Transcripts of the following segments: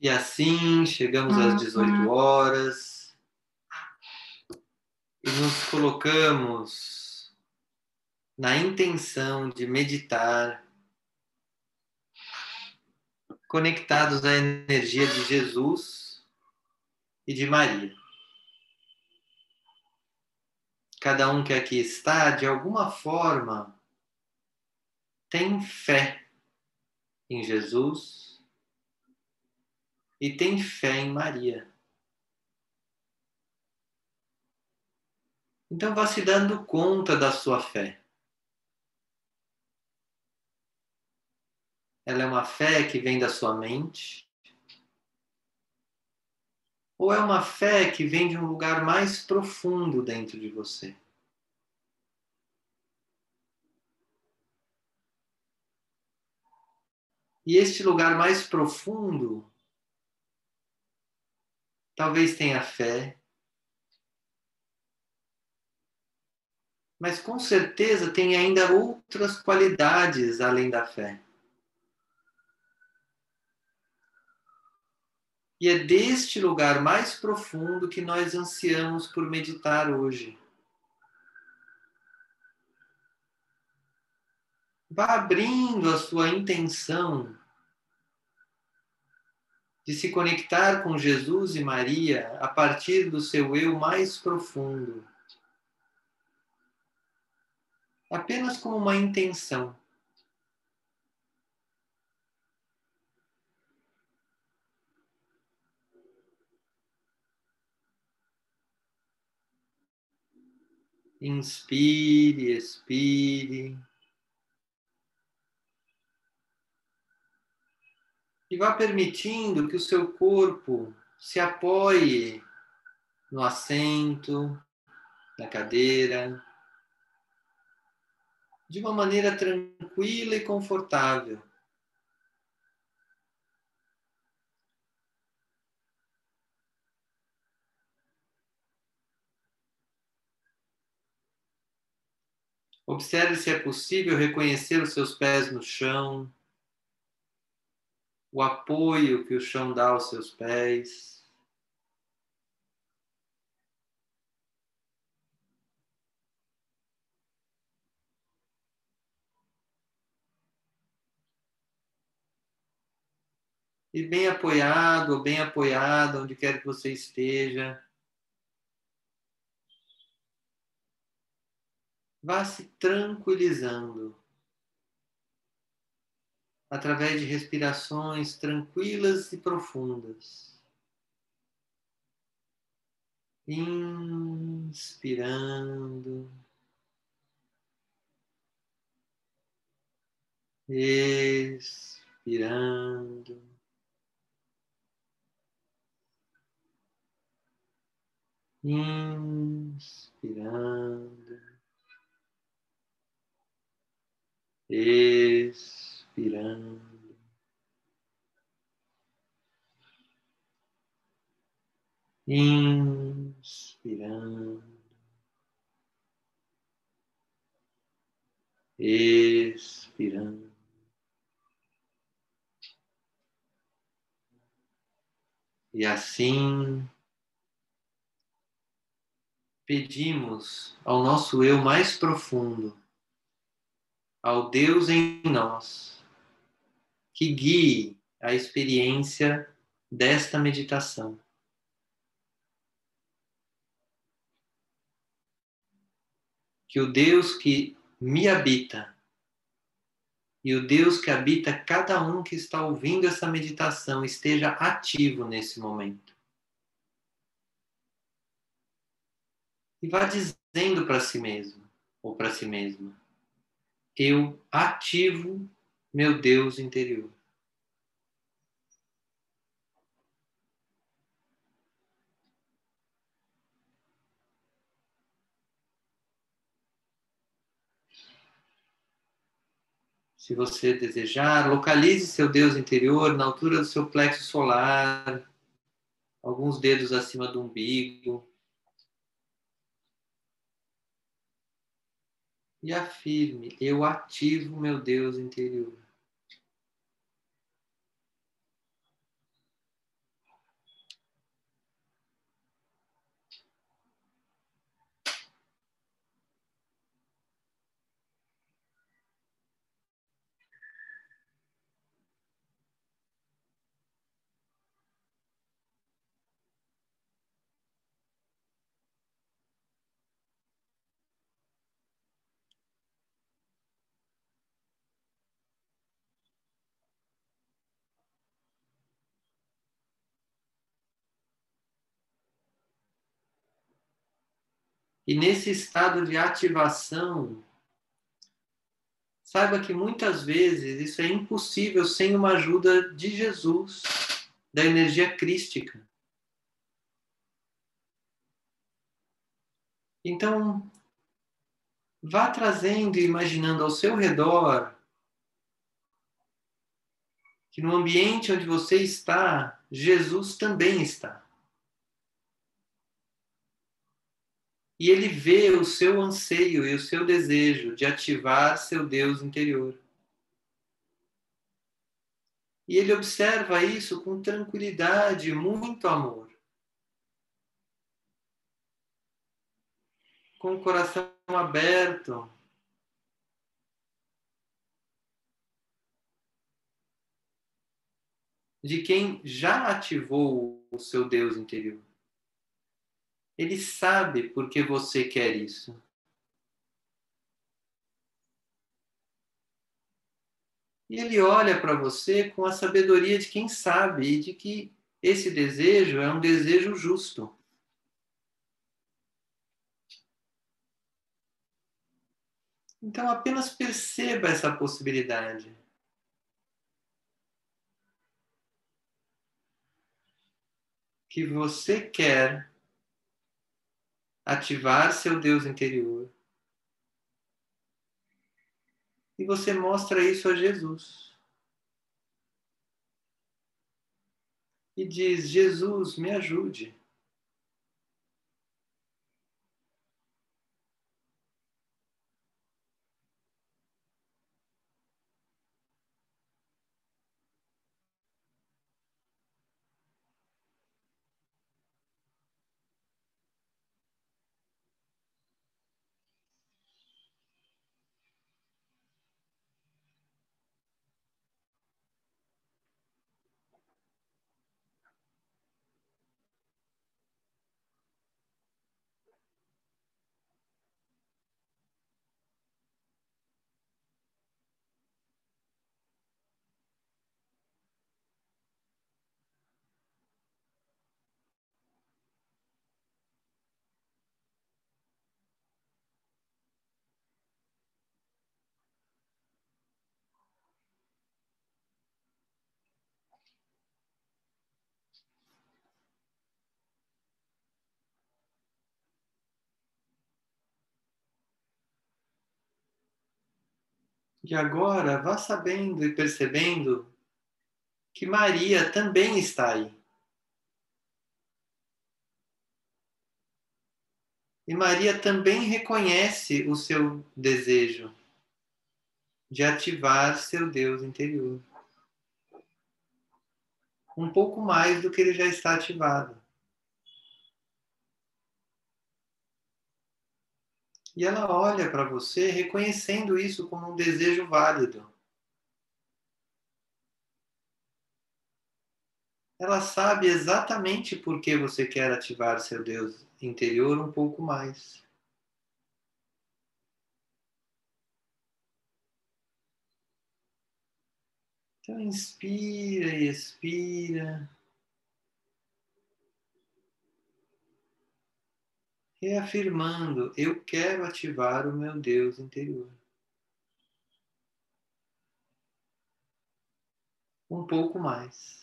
E assim chegamos às 18 horas e nos colocamos na intenção de meditar, conectados à energia de Jesus e de Maria. Cada um que aqui está, de alguma forma, tem fé em Jesus e tem fé em Maria. Então vá se dando conta da sua fé. Ela é uma fé que vem da sua mente? Ou é uma fé que vem de um lugar mais profundo dentro de você? E este lugar mais profundo talvez tenha fé, mas com certeza tem ainda outras qualidades além da fé. E é deste lugar mais profundo que nós ansiamos por meditar hoje. Vá abrindo a sua intenção de se conectar com Jesus e Maria a partir do seu eu mais profundo. Apenas como uma intenção. Inspire, expire. E vá permitindo que o seu corpo se apoie no assento, na cadeira, de uma maneira tranquila e confortável. Observe se é possível reconhecer os seus pés no chão o apoio que o chão dá aos seus pés. E bem apoiado ou bem apoiada, onde quer que você esteja. Vá se tranquilizando através de respirações tranquilas e profundas. Inspirando. Expirando. Inspirando. Expirando inspirando. Inspirando. Expirando. E assim pedimos ao nosso eu mais profundo, ao Deus em nós, que guie a experiência desta meditação. Que o Deus que me habita e o Deus que habita cada um que está ouvindo essa meditação esteja ativo nesse momento. E vá dizendo para si mesmo ou para si mesma: Eu ativo meu Deus interior. Se você desejar, localize seu Deus interior na altura do seu plexo solar, alguns dedos acima do umbigo. e afirme: Eu ativo meu Deus interior. E nesse estado de ativação, saiba que muitas vezes isso é impossível sem uma ajuda de Jesus, da energia crística. Então, vá trazendo e imaginando ao seu redor que no ambiente onde você está, Jesus também está. E ele vê o seu anseio e o seu desejo de ativar seu Deus interior. E ele observa isso com tranquilidade, muito amor. Com o coração aberto. De quem já ativou o seu Deus interior. Ele sabe por que você quer isso. E ele olha para você com a sabedoria de quem sabe e de que esse desejo é um desejo justo. Então apenas perceba essa possibilidade. Que você quer ativar seu Deus interior. E você mostra isso a Jesus. E diz: Jesus, me ajude. E agora vá sabendo e percebendo que Maria também está aí. E Maria também reconhece o seu desejo de ativar seu Deus interior. Um pouco mais do que ele já está ativado. E ela olha para você reconhecendo isso como um desejo válido. Ela sabe exatamente por que você quer ativar seu Deus interior um pouco mais. Então, inspira e expira. Reafirmando: eu quero ativar o meu Deus interior. Um pouco mais.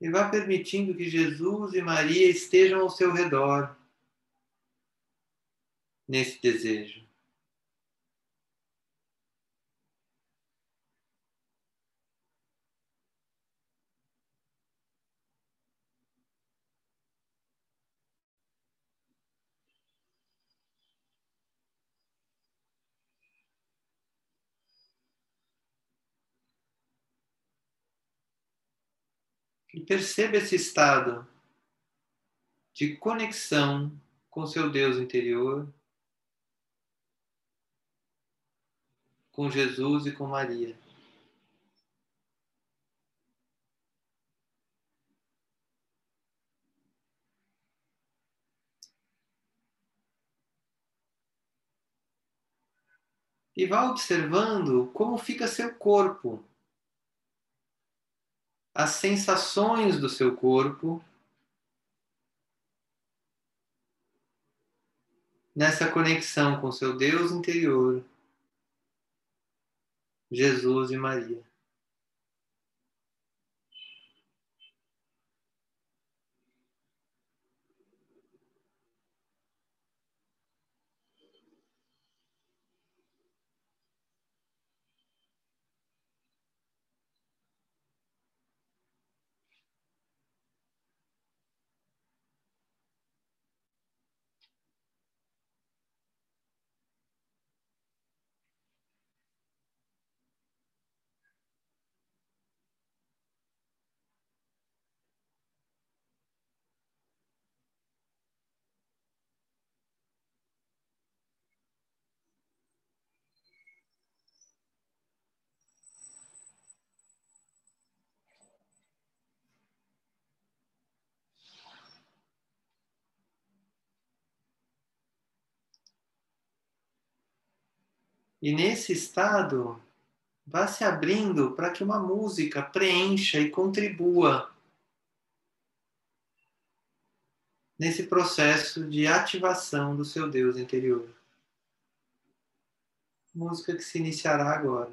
E vá permitindo que Jesus e Maria estejam ao seu redor nesse desejo. E perceba esse estado de conexão com seu Deus interior com Jesus e com Maria. E vá observando como fica seu corpo, as sensações do seu corpo. Nessa conexão com seu Deus interior, Jesus e Maria. E nesse estado, vá se abrindo para que uma música preencha e contribua nesse processo de ativação do seu Deus interior. Música que se iniciará agora.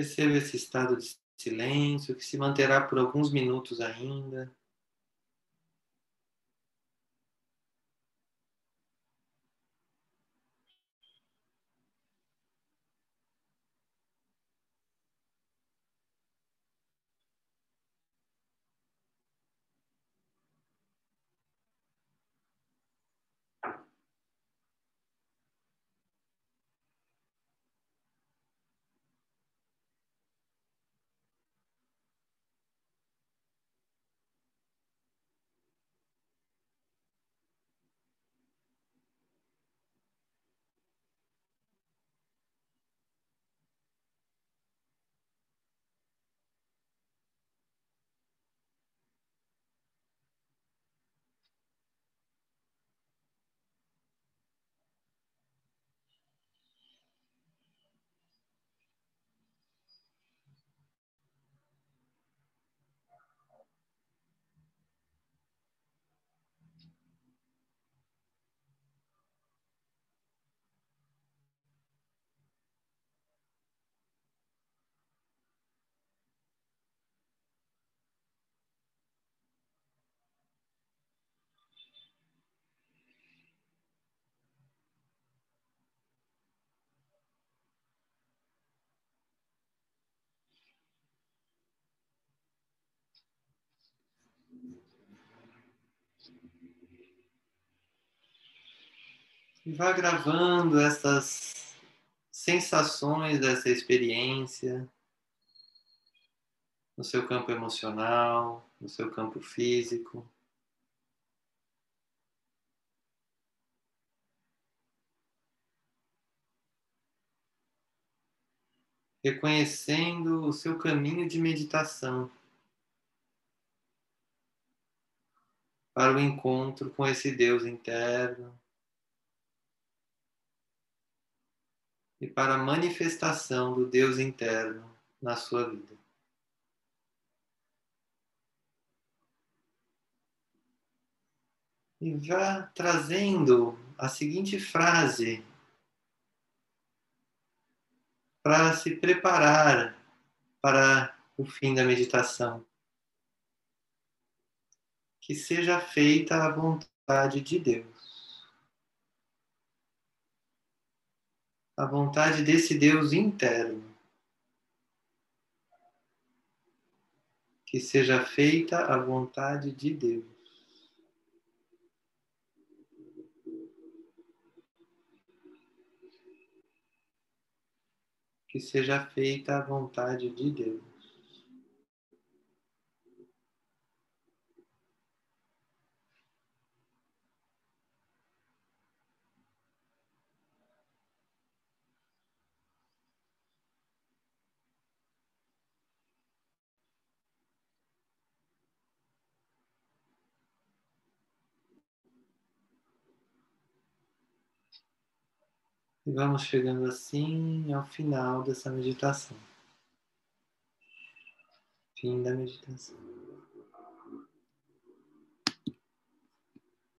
Perceba esse estado de silêncio que se manterá por alguns minutos ainda. E vá gravando essas sensações dessa experiência no seu campo emocional, no seu campo físico. Reconhecendo o seu caminho de meditação para o encontro com esse Deus interno. E para a manifestação do Deus interno na sua vida. E vá trazendo a seguinte frase para se preparar para o fim da meditação. Que seja feita a vontade de Deus. A vontade desse Deus interno. Que seja feita a vontade de Deus. Que seja feita a vontade de Deus. E vamos chegando assim ao final dessa meditação. Fim da meditação.